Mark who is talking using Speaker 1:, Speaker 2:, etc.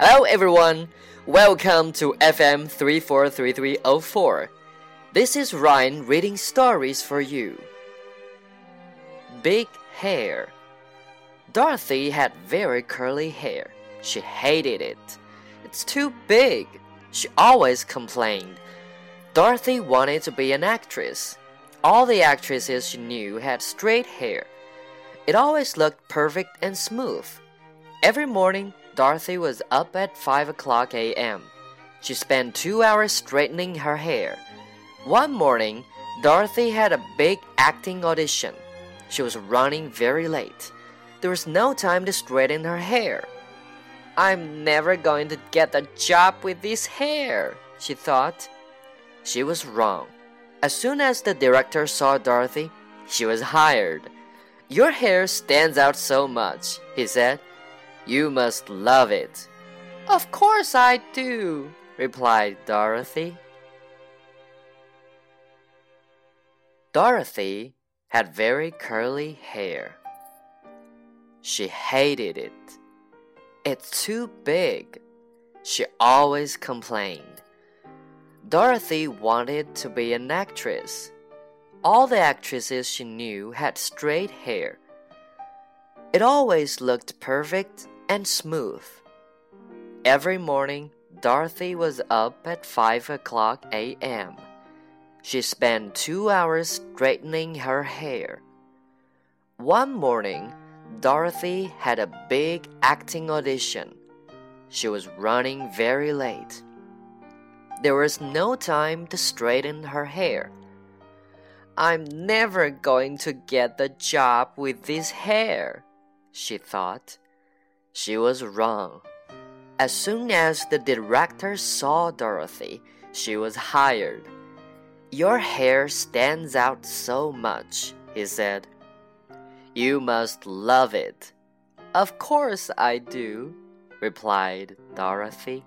Speaker 1: Hello everyone, welcome to FM 343304. This is Ryan reading stories for you. Big hair. Dorothy had very curly hair. She hated it. It's too big. She always complained. Dorothy wanted to be an actress. All the actresses she knew had straight hair. It always looked perfect and smooth. Every morning, Dorothy was up at 5 o'clock a.m. She spent two hours straightening her hair. One morning, Dorothy had a big acting audition. She was running very late. There was no time to straighten her hair. I'm never going to get a job with this hair, she thought. She was wrong. As soon as the director saw Dorothy, she was hired. Your hair stands out so much, he said. You must love it. Of course I do, replied Dorothy. Dorothy had very curly hair. She hated it. It's too big. She always complained. Dorothy wanted to be an actress. All the actresses she knew had straight hair. It always looked perfect and smooth. Every morning, Dorothy was up at 5 o'clock a.m. She spent two hours straightening her hair. One morning, Dorothy had a big acting audition. She was running very late. There was no time to straighten her hair. I'm never going to get the job with this hair, she thought. She was wrong. As soon as the director saw Dorothy, she was hired. Your hair stands out so much, he said. You must love it. Of course I do, replied Dorothy.